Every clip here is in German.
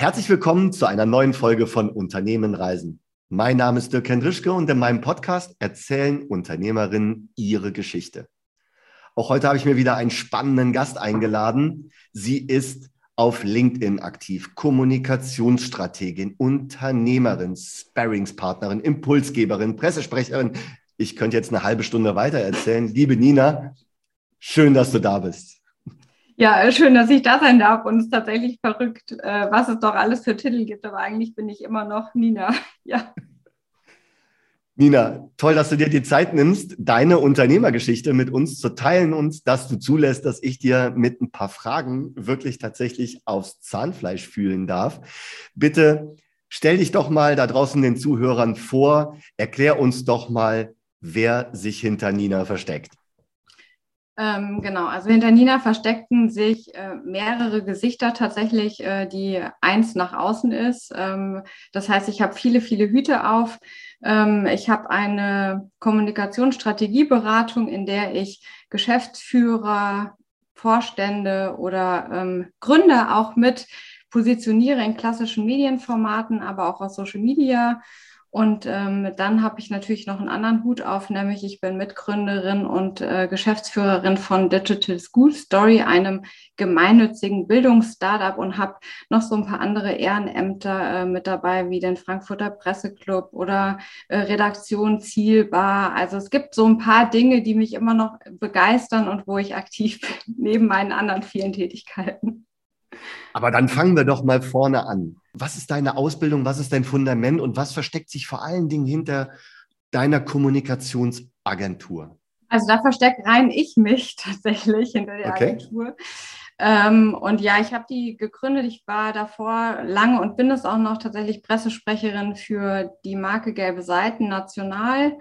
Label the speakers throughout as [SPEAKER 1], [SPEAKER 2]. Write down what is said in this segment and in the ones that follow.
[SPEAKER 1] Herzlich willkommen zu einer neuen Folge von Unternehmen Reisen. Mein Name ist Dirk Hendrischke und in meinem Podcast erzählen Unternehmerinnen ihre Geschichte. Auch heute habe ich mir wieder einen spannenden Gast eingeladen. Sie ist auf LinkedIn aktiv, Kommunikationsstrategin, Unternehmerin, Sparringspartnerin, Impulsgeberin, Pressesprecherin. Ich könnte jetzt eine halbe Stunde weiter erzählen. Liebe Nina, schön, dass du da bist.
[SPEAKER 2] Ja, schön, dass ich da sein darf. Und es ist tatsächlich verrückt, äh, was es doch alles für Titel gibt. Aber eigentlich bin ich immer noch Nina. Ja.
[SPEAKER 1] Nina, toll, dass du dir die Zeit nimmst, deine Unternehmergeschichte mit uns zu teilen und dass du zulässt, dass ich dir mit ein paar Fragen wirklich tatsächlich aufs Zahnfleisch fühlen darf. Bitte stell dich doch mal da draußen den Zuhörern vor, erklär uns doch mal, wer sich hinter Nina versteckt.
[SPEAKER 2] Ähm, genau, also hinter Nina versteckten sich äh, mehrere Gesichter tatsächlich, äh, die eins nach außen ist. Ähm, das heißt, ich habe viele, viele Hüte auf. Ähm, ich habe eine Kommunikationsstrategieberatung, in der ich Geschäftsführer, Vorstände oder ähm, Gründer auch mit positioniere in klassischen Medienformaten, aber auch aus Social Media und ähm, dann habe ich natürlich noch einen anderen Hut auf, nämlich ich bin Mitgründerin und äh, Geschäftsführerin von Digital School Story, einem gemeinnützigen Bildungsstartup und habe noch so ein paar andere Ehrenämter äh, mit dabei, wie den Frankfurter Presseclub oder äh, Redaktion Zielbar. Also es gibt so ein paar Dinge, die mich immer noch begeistern und wo ich aktiv bin, neben meinen anderen vielen Tätigkeiten.
[SPEAKER 1] Aber dann fangen wir doch mal vorne an. Was ist deine Ausbildung? Was ist dein Fundament? Und was versteckt sich vor allen Dingen hinter deiner Kommunikationsagentur?
[SPEAKER 2] Also da versteckt rein ich mich tatsächlich hinter der okay. Agentur. Ähm, und ja, ich habe die gegründet. Ich war davor lange und bin es auch noch tatsächlich Pressesprecherin für die Marke Gelbe Seiten national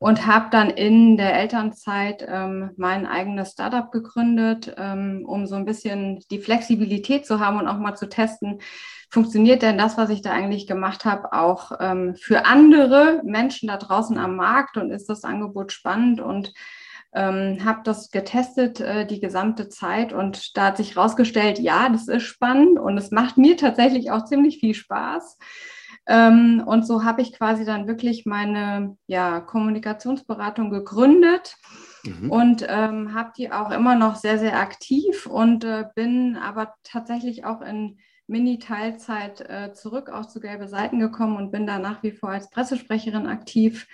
[SPEAKER 2] und habe dann in der Elternzeit ähm, mein eigenes Startup gegründet, ähm, um so ein bisschen die Flexibilität zu haben und auch mal zu testen, funktioniert denn das, was ich da eigentlich gemacht habe, auch ähm, für andere Menschen da draußen am Markt und ist das Angebot spannend und ähm, habe das getestet äh, die gesamte Zeit und da hat sich herausgestellt, ja, das ist spannend und es macht mir tatsächlich auch ziemlich viel Spaß. Ähm, und so habe ich quasi dann wirklich meine ja, Kommunikationsberatung gegründet mhm. und ähm, habe die auch immer noch sehr, sehr aktiv und äh, bin aber tatsächlich auch in Mini-Teilzeit äh, zurück auch zu Gelbe Seiten gekommen und bin da nach wie vor als Pressesprecherin aktiv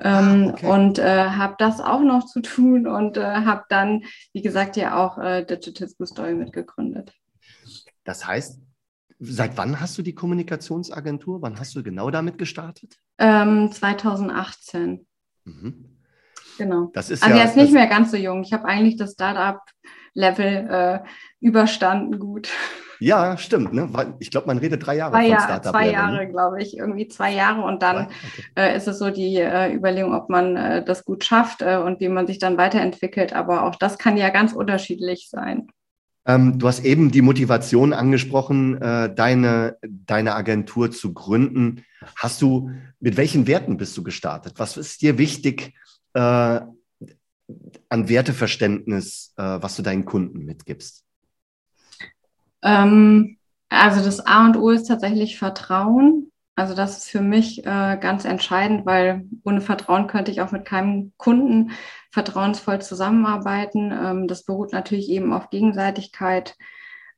[SPEAKER 2] ähm, ah, okay. und äh, habe das auch noch zu tun und äh, habe dann, wie gesagt, ja auch äh, Digital School Story mitgegründet.
[SPEAKER 1] Das heißt, Seit wann hast du die Kommunikationsagentur? Wann hast du genau damit gestartet?
[SPEAKER 2] Ähm, 2018. Mhm. Genau. Das ist also ja, jetzt nicht mehr ganz so jung. Ich habe eigentlich das Startup-Level äh, überstanden gut.
[SPEAKER 1] Ja, stimmt. Ne? Ich glaube, man redet drei Jahre
[SPEAKER 2] zwei von Startup. Zwei Jahre, glaube ich, irgendwie zwei Jahre und dann okay. äh, ist es so die äh, Überlegung, ob man äh, das gut schafft äh, und wie man sich dann weiterentwickelt. Aber auch das kann ja ganz unterschiedlich sein.
[SPEAKER 1] Ähm, du hast eben die Motivation angesprochen, äh, deine, deine Agentur zu gründen. Hast du, mit welchen Werten bist du gestartet? Was ist dir wichtig äh, an Werteverständnis, äh, was du deinen Kunden mitgibst?
[SPEAKER 2] Ähm, also das A und O ist tatsächlich Vertrauen. Also das ist für mich äh, ganz entscheidend, weil ohne Vertrauen könnte ich auch mit keinem Kunden vertrauensvoll zusammenarbeiten. Ähm, das beruht natürlich eben auf Gegenseitigkeit.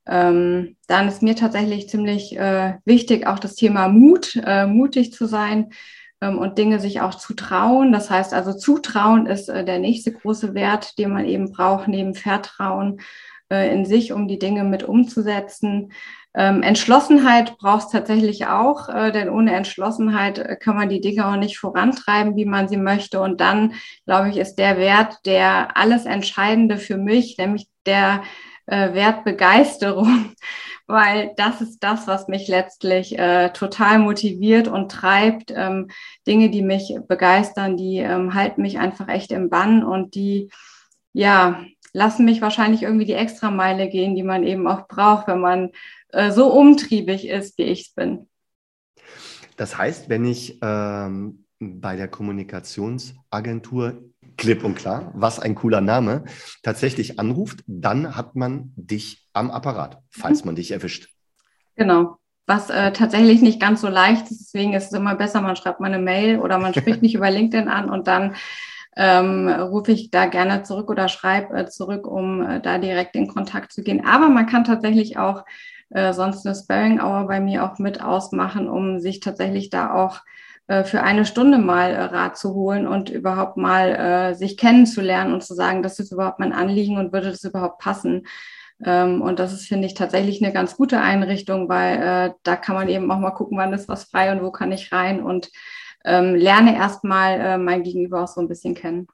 [SPEAKER 2] Ähm, dann ist mir tatsächlich ziemlich äh, wichtig auch das Thema Mut, äh, mutig zu sein und Dinge sich auch zu trauen. Das heißt also, Zutrauen ist äh, der nächste große Wert, den man eben braucht, neben Vertrauen äh, in sich, um die Dinge mit umzusetzen. Ähm, Entschlossenheit braucht es tatsächlich auch, äh, denn ohne Entschlossenheit kann man die Dinge auch nicht vorantreiben, wie man sie möchte. Und dann, glaube ich, ist der Wert der alles Entscheidende für mich, nämlich der äh, Wert Begeisterung, weil das ist das, was mich letztlich äh, total motiviert und treibt. Ähm, Dinge, die mich begeistern, die ähm, halten mich einfach echt im Bann und die, ja, lassen mich wahrscheinlich irgendwie die Extrameile gehen, die man eben auch braucht, wenn man äh, so umtriebig ist, wie ich es bin.
[SPEAKER 1] Das heißt, wenn ich ähm, bei der Kommunikationsagentur klipp und klar, was ein cooler Name, tatsächlich anruft, dann hat man dich am Apparat, falls mhm. man dich erwischt.
[SPEAKER 2] Genau. was äh, tatsächlich nicht ganz so leicht ist. Deswegen ist es immer besser, man schreibt mal eine Mail oder man spricht mich über LinkedIn an und dann ähm, rufe ich da gerne zurück oder schreibe äh, zurück, um äh, da direkt in Kontakt zu gehen. Aber man kann tatsächlich auch äh, sonst eine Sparing Hour bei mir auch mit ausmachen, um sich tatsächlich da auch für eine Stunde mal äh, Rat zu holen und überhaupt mal äh, sich kennenzulernen und zu sagen, das ist überhaupt mein Anliegen und würde das überhaupt passen. Ähm, und das ist, finde ich, tatsächlich eine ganz gute Einrichtung, weil äh, da kann man eben auch mal gucken, wann ist was frei und wo kann ich rein und ähm, lerne erstmal äh, mein Gegenüber auch so ein bisschen kennen.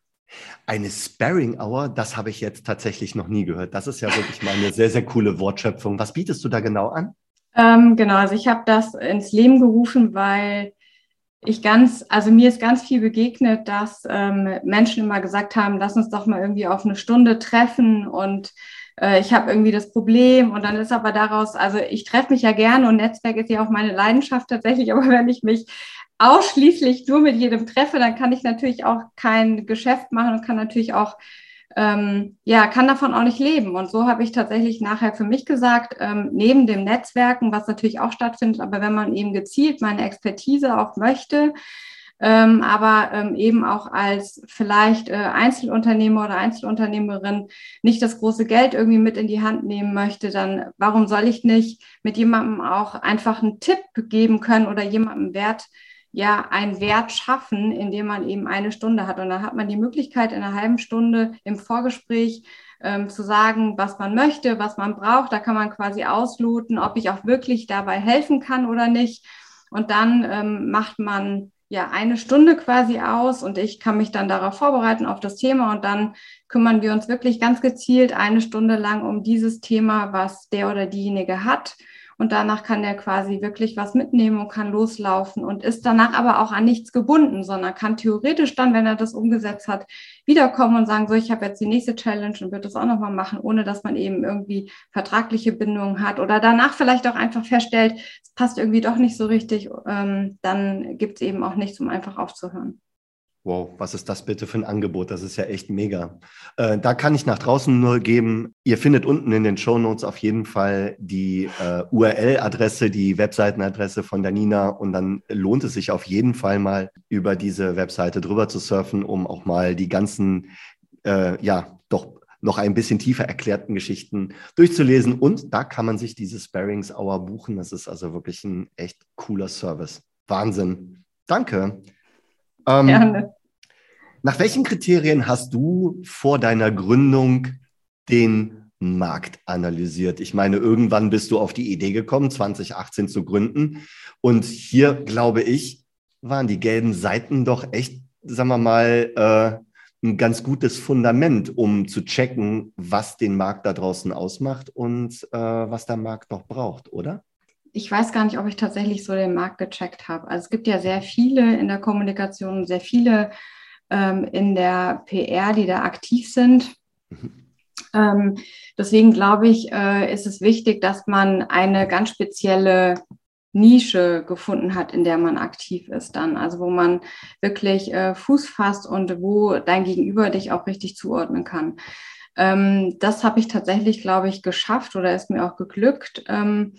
[SPEAKER 1] Eine Sparring Hour, das habe ich jetzt tatsächlich noch nie gehört. Das ist ja wirklich mal eine sehr, sehr coole Wortschöpfung. Was bietest du da genau an?
[SPEAKER 2] Ähm, genau, also ich habe das ins Leben gerufen, weil ich ganz, also mir ist ganz viel begegnet, dass ähm, Menschen immer gesagt haben, lass uns doch mal irgendwie auf eine Stunde treffen und äh, ich habe irgendwie das Problem und dann ist aber daraus, also ich treffe mich ja gerne und Netzwerk ist ja auch meine Leidenschaft tatsächlich, aber wenn ich mich ausschließlich nur mit jedem treffe, dann kann ich natürlich auch kein Geschäft machen und kann natürlich auch, ähm, ja, kann davon auch nicht leben. Und so habe ich tatsächlich nachher für mich gesagt, ähm, neben dem Netzwerken, was natürlich auch stattfindet, aber wenn man eben gezielt meine Expertise auch möchte, ähm, aber ähm, eben auch als vielleicht äh, Einzelunternehmer oder Einzelunternehmerin nicht das große Geld irgendwie mit in die Hand nehmen möchte, dann warum soll ich nicht mit jemandem auch einfach einen Tipp geben können oder jemandem Wert ja einen Wert schaffen, indem man eben eine Stunde hat. Und dann hat man die Möglichkeit, in einer halben Stunde im Vorgespräch ähm, zu sagen, was man möchte, was man braucht. Da kann man quasi ausloten, ob ich auch wirklich dabei helfen kann oder nicht. Und dann ähm, macht man ja eine Stunde quasi aus und ich kann mich dann darauf vorbereiten auf das Thema und dann kümmern wir uns wirklich ganz gezielt eine Stunde lang um dieses Thema, was der oder diejenige hat und danach kann der quasi wirklich was mitnehmen und kann loslaufen und ist danach aber auch an nichts gebunden, sondern kann theoretisch dann, wenn er das umgesetzt hat, wiederkommen und sagen, so, ich habe jetzt die nächste Challenge und wird das auch nochmal machen, ohne dass man eben irgendwie vertragliche Bindungen hat oder danach vielleicht auch einfach feststellt, es passt irgendwie doch nicht so richtig, ähm, dann gibt es eben auch nichts, um einfach aufzuhören.
[SPEAKER 1] Wow, was ist das bitte für ein Angebot? Das ist ja echt mega. Äh, da kann ich nach draußen nur geben, ihr findet unten in den Show Notes auf jeden Fall die äh, URL-Adresse, die Webseitenadresse von der Nina und dann lohnt es sich auf jeden Fall mal über diese Webseite drüber zu surfen, um auch mal die ganzen, äh, ja, doch noch ein bisschen tiefer erklärten Geschichten durchzulesen. Und da kann man sich diese Sparings Hour buchen. Das ist also wirklich ein echt cooler Service. Wahnsinn. Danke. Ähm, Gerne. Nach welchen Kriterien hast du vor deiner Gründung den Markt analysiert? Ich meine, irgendwann bist du auf die Idee gekommen, 2018 zu gründen. Und hier, glaube ich, waren die gelben Seiten doch echt, sagen wir mal, äh, ein ganz gutes Fundament, um zu checken, was den Markt da draußen ausmacht und äh, was der Markt noch braucht, oder?
[SPEAKER 2] Ich weiß gar nicht, ob ich tatsächlich so den Markt gecheckt habe. Also es gibt ja sehr viele in der Kommunikation, sehr viele ähm, in der PR, die da aktiv sind. Mhm. Ähm, deswegen glaube ich, äh, ist es wichtig, dass man eine ganz spezielle Nische gefunden hat, in der man aktiv ist dann. Also wo man wirklich äh, Fuß fasst und wo dein Gegenüber dich auch richtig zuordnen kann. Ähm, das habe ich tatsächlich, glaube ich, geschafft oder ist mir auch geglückt. Ähm,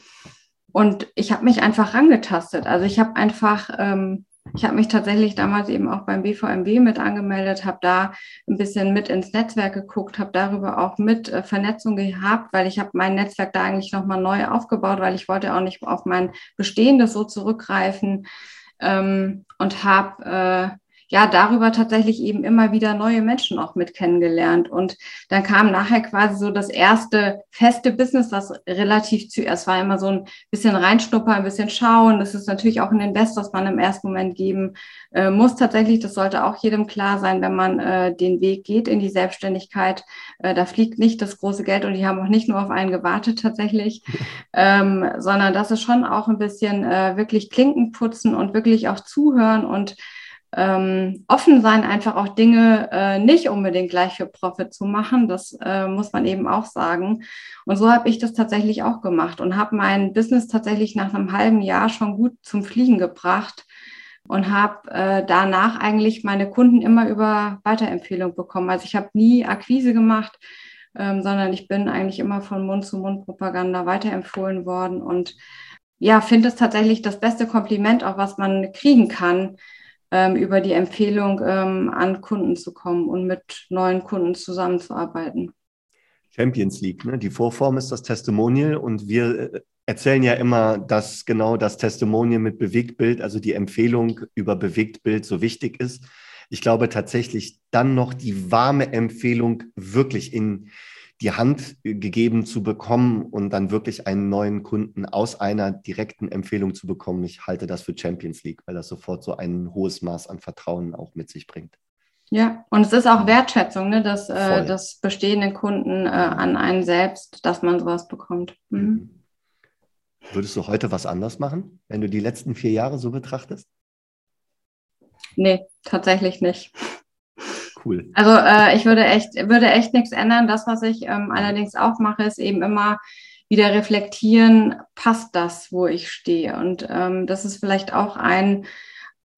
[SPEAKER 2] und ich habe mich einfach rangetastet. Also ich habe einfach, ähm, ich habe mich tatsächlich damals eben auch beim BVMW mit angemeldet, habe da ein bisschen mit ins Netzwerk geguckt, habe darüber auch mit äh, Vernetzung gehabt, weil ich habe mein Netzwerk da eigentlich nochmal neu aufgebaut, weil ich wollte auch nicht auf mein Bestehendes so zurückgreifen ähm, und habe äh, ja darüber tatsächlich eben immer wieder neue Menschen auch mit kennengelernt. Und dann kam nachher quasi so das erste feste Business, was relativ zuerst war immer so ein bisschen reinschnuppern, ein bisschen schauen. Das ist natürlich auch ein Invest, was man im ersten Moment geben äh, muss tatsächlich. Das sollte auch jedem klar sein, wenn man äh, den Weg geht in die Selbstständigkeit. Äh, da fliegt nicht das große Geld und die haben auch nicht nur auf einen gewartet tatsächlich, ähm, sondern das ist schon auch ein bisschen äh, wirklich Klinken putzen und wirklich auch zuhören und ähm, offen sein, einfach auch Dinge äh, nicht unbedingt gleich für Profit zu machen. Das äh, muss man eben auch sagen. Und so habe ich das tatsächlich auch gemacht und habe mein Business tatsächlich nach einem halben Jahr schon gut zum Fliegen gebracht und habe äh, danach eigentlich meine Kunden immer über Weiterempfehlung bekommen. Also ich habe nie Akquise gemacht, ähm, sondern ich bin eigentlich immer von Mund zu Mund Propaganda weiterempfohlen worden und ja, finde es tatsächlich das beste Kompliment, auch was man kriegen kann, ähm, über die Empfehlung ähm, an Kunden zu kommen und mit neuen Kunden zusammenzuarbeiten.
[SPEAKER 1] Champions League, ne? die Vorform ist das Testimonial und wir äh, erzählen ja immer, dass genau das Testimonial mit Bewegtbild, also die Empfehlung über Bewegtbild so wichtig ist. Ich glaube tatsächlich dann noch die warme Empfehlung wirklich in die Hand gegeben zu bekommen und dann wirklich einen neuen Kunden aus einer direkten Empfehlung zu bekommen. Ich halte das für Champions League, weil das sofort so ein hohes Maß an Vertrauen auch mit sich bringt.
[SPEAKER 2] Ja, und es ist auch Wertschätzung ne, des, äh, des bestehenden Kunden äh, an einen selbst, dass man sowas bekommt. Mhm. mhm.
[SPEAKER 1] Würdest du heute was anders machen, wenn du die letzten vier Jahre so betrachtest?
[SPEAKER 2] Nee, tatsächlich nicht.
[SPEAKER 1] Cool.
[SPEAKER 2] Also äh, ich würde echt, würde echt nichts ändern. Das, was ich ähm, allerdings auch mache, ist eben immer wieder reflektieren, passt das, wo ich stehe? Und ähm, das ist vielleicht auch ein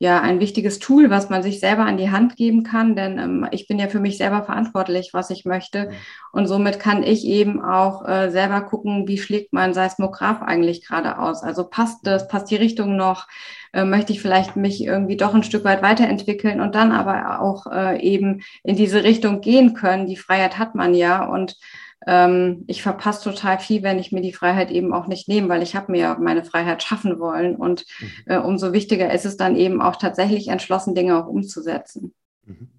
[SPEAKER 2] ja ein wichtiges Tool, was man sich selber an die Hand geben kann, denn ähm, ich bin ja für mich selber verantwortlich, was ich möchte. Und somit kann ich eben auch äh, selber gucken, wie schlägt mein Seismograph eigentlich gerade aus. Also passt das, passt die Richtung noch? Äh, möchte ich vielleicht mich irgendwie doch ein Stück weit weiterentwickeln und dann aber auch äh, eben in diese Richtung gehen können. Die Freiheit hat man ja und ähm, ich verpasse total viel, wenn ich mir die Freiheit eben auch nicht nehme, weil ich habe mir meine Freiheit schaffen wollen. Und mhm. äh, umso wichtiger ist es dann eben auch tatsächlich entschlossen, Dinge auch umzusetzen.
[SPEAKER 1] Mhm.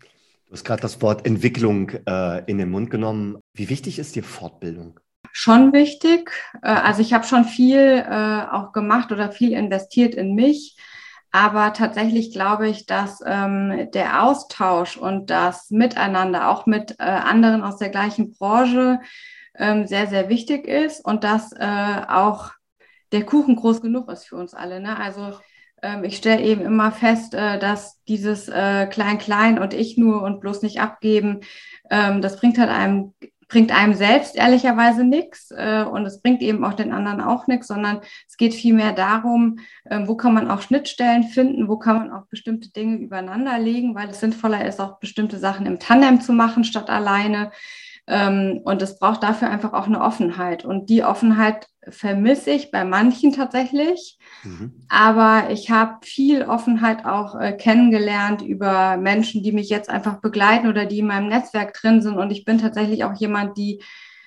[SPEAKER 1] Du hast gerade das Wort Entwicklung äh, in den Mund genommen. Wie wichtig ist dir Fortbildung?
[SPEAKER 2] Schon wichtig. Äh, also ich habe schon viel äh, auch gemacht oder viel investiert in mich. Aber tatsächlich glaube ich, dass ähm, der Austausch und das Miteinander auch mit äh, anderen aus der gleichen Branche ähm, sehr, sehr wichtig ist und dass äh, auch der Kuchen groß genug ist für uns alle. Ne? Also ähm, ich stelle eben immer fest, äh, dass dieses äh, Klein-Klein und ich nur und bloß nicht abgeben, ähm, das bringt halt einem bringt einem selbst ehrlicherweise nichts äh, und es bringt eben auch den anderen auch nichts, sondern es geht vielmehr darum, äh, wo kann man auch Schnittstellen finden, wo kann man auch bestimmte Dinge übereinander legen, weil es sinnvoller ist, auch bestimmte Sachen im Tandem zu machen statt alleine. Ähm, und es braucht dafür einfach auch eine Offenheit. Und die Offenheit vermisse ich bei manchen tatsächlich. Mhm. Aber ich habe viel Offenheit auch äh, kennengelernt über Menschen, die mich jetzt einfach begleiten oder die in meinem Netzwerk drin sind. Und ich bin tatsächlich auch jemand, die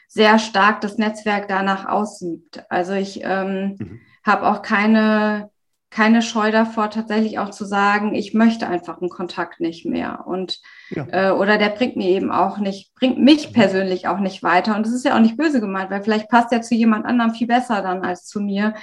[SPEAKER 2] sehr stark das Netzwerk danach aussieht. Also ich ähm, mhm. habe auch keine keine Scheu davor, tatsächlich auch zu sagen, ich möchte einfach einen Kontakt nicht mehr. Und ja. äh, oder der bringt mir eben auch nicht, bringt mich mhm. persönlich auch nicht weiter. Und das ist ja auch nicht böse gemeint, weil vielleicht passt er zu jemand anderem viel besser dann als zu mir.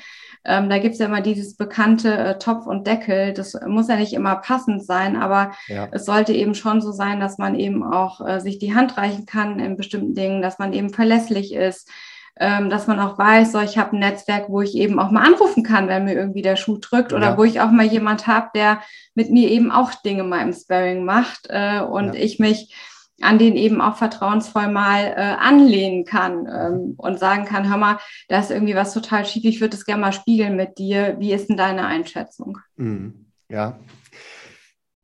[SPEAKER 2] Ähm, da gibt's ja immer dieses bekannte äh, Topf und Deckel. Das muss ja nicht immer passend sein, aber ja. es sollte eben schon so sein, dass man eben auch äh, sich die Hand reichen kann in bestimmten Dingen, dass man eben verlässlich ist ähm, dass man auch weiß, so ich habe ein Netzwerk, wo ich eben auch mal anrufen kann, wenn mir irgendwie der Schuh drückt oder ja. wo ich auch mal jemand habe, der mit mir eben auch Dinge mal im Sparring macht äh, und ja. ich mich an den eben auch vertrauensvoll mal äh, anlehnen kann ähm, und sagen kann, hör mal, da ist irgendwie was total schief, ich würde es gerne mal spiegeln mit dir. Wie ist denn deine Einschätzung?
[SPEAKER 1] Mhm. Ja,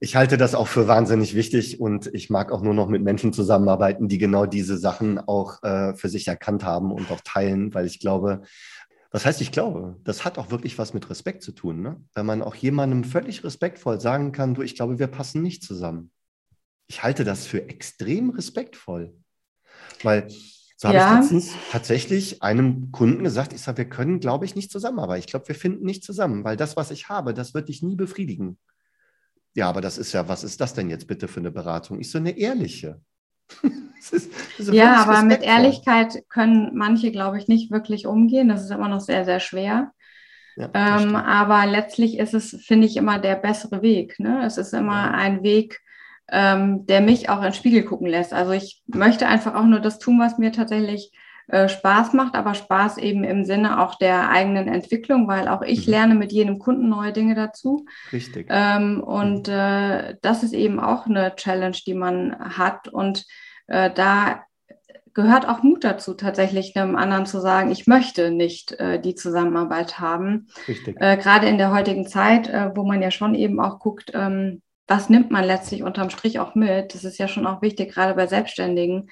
[SPEAKER 1] ich halte das auch für wahnsinnig wichtig und ich mag auch nur noch mit Menschen zusammenarbeiten, die genau diese Sachen auch äh, für sich erkannt haben und auch teilen, weil ich glaube, was heißt ich glaube, das hat auch wirklich was mit Respekt zu tun, ne? wenn man auch jemandem völlig respektvoll sagen kann, du, ich glaube, wir passen nicht zusammen. Ich halte das für extrem respektvoll, weil so habe ja. ich letztens tatsächlich einem Kunden gesagt, ich sage, wir können, glaube ich, nicht zusammenarbeiten. Ich glaube, wir finden nicht zusammen, weil das, was ich habe, das wird dich nie befriedigen. Ja, aber das ist ja, was ist das denn jetzt bitte für eine Beratung? Ich so eine ehrliche.
[SPEAKER 2] ist, ja, aber mit Ehrlichkeit können manche, glaube ich, nicht wirklich umgehen. Das ist immer noch sehr, sehr schwer. Ja, ähm, aber letztlich ist es, finde ich, immer der bessere Weg. Ne? Es ist immer ja. ein Weg, ähm, der mich auch in den Spiegel gucken lässt. Also ich möchte einfach auch nur das tun, was mir tatsächlich äh, Spaß macht, aber Spaß eben im Sinne auch der eigenen Entwicklung, weil auch ich mhm. lerne mit jedem Kunden neue Dinge dazu.
[SPEAKER 1] Richtig.
[SPEAKER 2] Ähm, und mhm. äh, das ist eben auch eine Challenge, die man hat. Und äh, da gehört auch Mut dazu, tatsächlich einem anderen zu sagen, ich möchte nicht äh, die Zusammenarbeit haben. Richtig. Äh, Gerade in der heutigen Zeit, äh, wo man ja schon eben auch guckt, ähm, was nimmt man letztlich unterm Strich auch mit? Das ist ja schon auch wichtig, gerade bei Selbstständigen.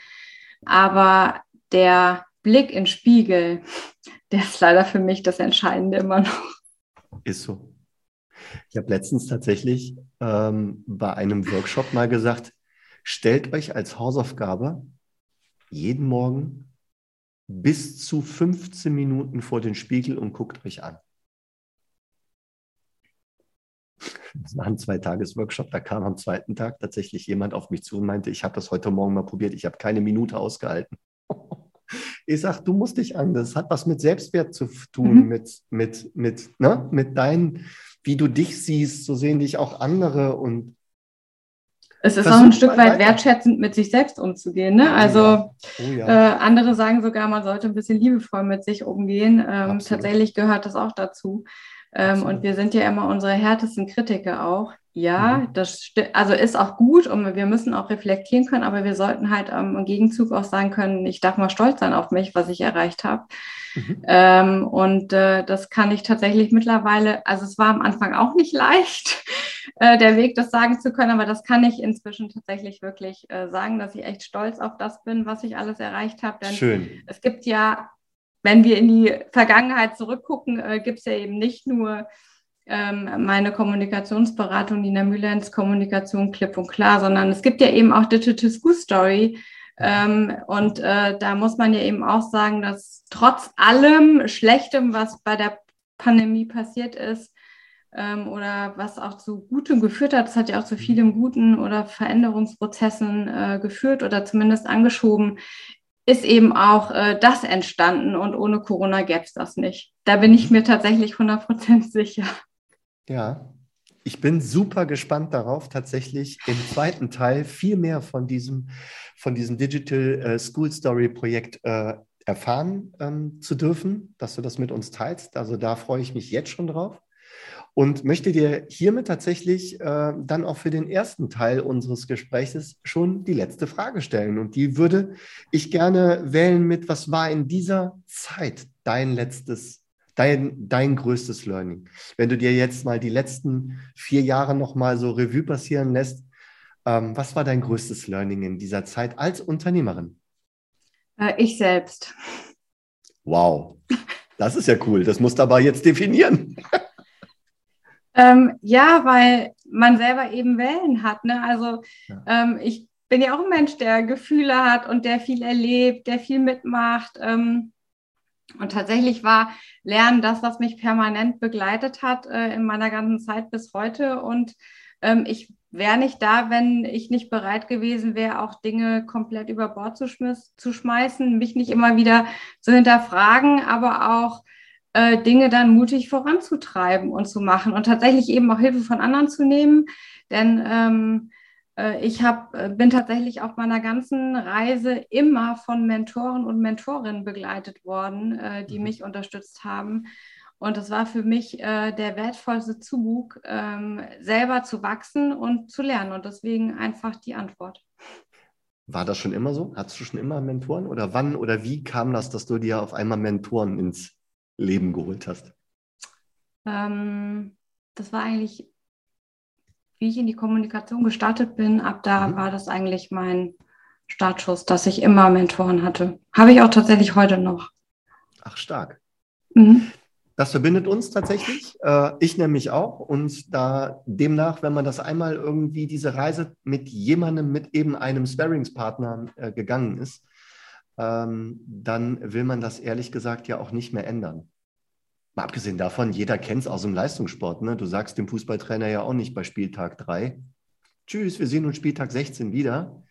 [SPEAKER 2] Aber der Blick in Spiegel, der ist leider für mich das Entscheidende immer noch.
[SPEAKER 1] Ist so. Ich habe letztens tatsächlich ähm, bei einem Workshop mal gesagt, stellt euch als Hausaufgabe jeden Morgen bis zu 15 Minuten vor den Spiegel und guckt euch an. Das war ein Zweitages-Workshop. Da kam am zweiten Tag tatsächlich jemand auf mich zu und meinte, ich habe das heute Morgen mal probiert, ich habe keine Minute ausgehalten. Ich sage, du musst dich an. Das hat was mit Selbstwert zu tun, mhm. mit, mit, mit, ne? mit deinem, wie du dich siehst, so sehen dich auch andere und
[SPEAKER 2] es ist auch ein Stück weit weiter. wertschätzend mit sich selbst umzugehen. Ne? Also oh ja. Oh ja. Äh, andere sagen sogar, man sollte ein bisschen liebevoll mit sich umgehen. Ähm, tatsächlich gehört das auch dazu. Ähm, und wir sind ja immer unsere härtesten Kritiker auch. Ja, mhm. das also ist auch gut und wir müssen auch reflektieren können, aber wir sollten halt ähm, im Gegenzug auch sagen können, ich darf mal stolz sein auf mich, was ich erreicht habe. Mhm. Ähm, und äh, das kann ich tatsächlich mittlerweile, also es war am Anfang auch nicht leicht, äh, der Weg, das sagen zu können, aber das kann ich inzwischen tatsächlich wirklich äh, sagen, dass ich echt stolz auf das bin, was ich alles erreicht habe. Denn Schön. es gibt ja wenn wir in die Vergangenheit zurückgucken, äh, gibt es ja eben nicht nur ähm, meine Kommunikationsberatung Nina Mühlens Kommunikation klipp und klar, sondern es gibt ja eben auch Digital School Story. Ähm, und äh, da muss man ja eben auch sagen, dass trotz allem Schlechtem, was bei der Pandemie passiert ist, ähm, oder was auch zu Gutem geführt hat, das hat ja auch zu vielem Guten oder Veränderungsprozessen äh, geführt oder zumindest angeschoben, ist eben auch äh, das entstanden und ohne Corona gäbe es das nicht. Da bin ich mir tatsächlich 100% sicher.
[SPEAKER 1] Ja, ich bin super gespannt darauf, tatsächlich im zweiten Teil viel mehr von diesem, von diesem Digital äh, School Story Projekt äh, erfahren ähm, zu dürfen, dass du das mit uns teilst. Also da freue ich mich jetzt schon drauf und möchte dir hiermit tatsächlich äh, dann auch für den ersten Teil unseres Gesprächs schon die letzte Frage stellen. Und die würde ich gerne wählen mit, was war in dieser Zeit dein letztes, dein, dein größtes Learning? Wenn du dir jetzt mal die letzten vier Jahre nochmal so Revue passieren lässt, ähm, was war dein größtes Learning in dieser Zeit als Unternehmerin?
[SPEAKER 2] Äh, ich selbst.
[SPEAKER 1] Wow, das ist ja cool. Das musst du aber jetzt definieren.
[SPEAKER 2] Ähm, ja, weil man selber eben Wellen hat. Ne? Also ja. ähm, ich bin ja auch ein Mensch, der Gefühle hat und der viel erlebt, der viel mitmacht. Ähm, und tatsächlich war Lernen das, was mich permanent begleitet hat äh, in meiner ganzen Zeit bis heute. Und ähm, ich wäre nicht da, wenn ich nicht bereit gewesen wäre, auch Dinge komplett über Bord zu, zu schmeißen, mich nicht immer wieder zu hinterfragen, aber auch äh, Dinge dann mutig voranzutreiben und zu machen und tatsächlich eben auch Hilfe von anderen zu nehmen. Denn ähm, äh, ich hab, äh, bin tatsächlich auf meiner ganzen Reise immer von Mentoren und Mentorinnen begleitet worden, äh, die mhm. mich unterstützt haben. Und das war für mich äh, der wertvollste Zug, ähm, selber zu wachsen und zu lernen. Und deswegen einfach die Antwort.
[SPEAKER 1] War das schon immer so? Hattest du schon immer Mentoren? Oder wann oder wie kam das, dass du dir auf einmal Mentoren ins Leben geholt hast?
[SPEAKER 2] Ähm, das war eigentlich, wie ich in die Kommunikation gestartet bin. Ab da mhm. war das eigentlich mein Startschuss, dass ich immer Mentoren hatte. Habe ich auch tatsächlich heute noch.
[SPEAKER 1] Ach, stark. Mhm. Das verbindet uns tatsächlich. Äh, ich nämlich auch. Und da demnach, wenn man das einmal irgendwie diese Reise mit jemandem, mit eben einem Sparringspartner äh, gegangen ist, ähm, dann will man das ehrlich gesagt ja auch nicht mehr ändern. Mal abgesehen davon, jeder kennt es aus dem Leistungssport. Ne? Du sagst dem Fußballtrainer ja auch nicht bei Spieltag 3, tschüss, wir sehen uns Spieltag 16 wieder,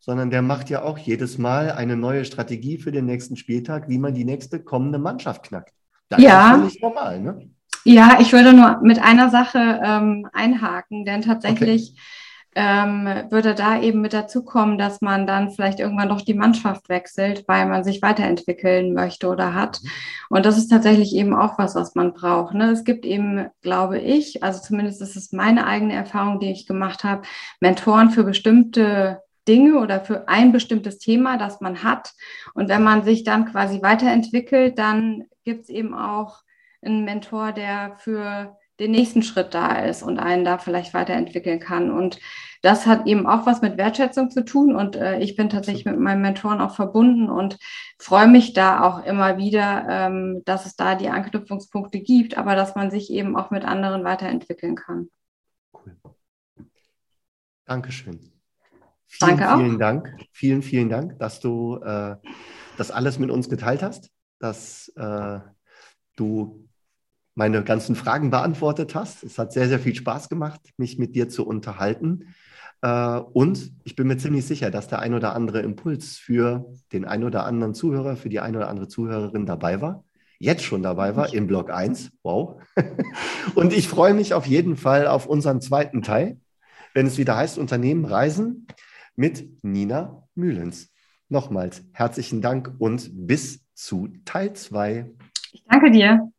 [SPEAKER 1] sondern der macht ja auch jedes Mal eine neue Strategie für den nächsten Spieltag, wie man die nächste kommende Mannschaft knackt.
[SPEAKER 2] Das ja. ist völlig normal, ne? Ja, ich würde nur mit einer Sache ähm, einhaken, denn tatsächlich okay ähm, würde da eben mit dazu kommen, dass man dann vielleicht irgendwann doch die Mannschaft wechselt, weil man sich weiterentwickeln möchte oder hat. Und das ist tatsächlich eben auch was, was man braucht. Ne? Es gibt eben, glaube ich, also zumindest ist es meine eigene Erfahrung, die ich gemacht habe, Mentoren für bestimmte Dinge oder für ein bestimmtes Thema, das man hat. Und wenn man sich dann quasi weiterentwickelt, dann gibt es eben auch einen Mentor, der für den nächsten Schritt da ist und einen da vielleicht weiterentwickeln kann. Und das hat eben auch was mit Wertschätzung zu tun. Und äh, ich bin tatsächlich mit meinen Mentoren auch verbunden und freue mich da auch immer wieder, ähm, dass es da die Anknüpfungspunkte gibt, aber dass man sich eben auch mit anderen weiterentwickeln kann. Cool.
[SPEAKER 1] Dankeschön. Vielen, Danke auch. Vielen Dank. Vielen, vielen Dank, dass du äh, das alles mit uns geteilt hast, dass äh, du meine ganzen Fragen beantwortet hast. Es hat sehr, sehr viel Spaß gemacht, mich mit dir zu unterhalten. Äh, und ich bin mir ziemlich sicher, dass der ein oder andere Impuls für den ein oder anderen Zuhörer, für die ein oder andere Zuhörerin dabei war. Jetzt schon dabei war im Blog 1. Wow. Und ich freue mich auf jeden Fall auf unseren zweiten Teil, wenn es wieder heißt Unternehmen reisen mit Nina Mühlens. Nochmals herzlichen Dank und bis zu Teil 2.
[SPEAKER 2] Ich danke dir.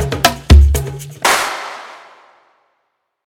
[SPEAKER 2] thank you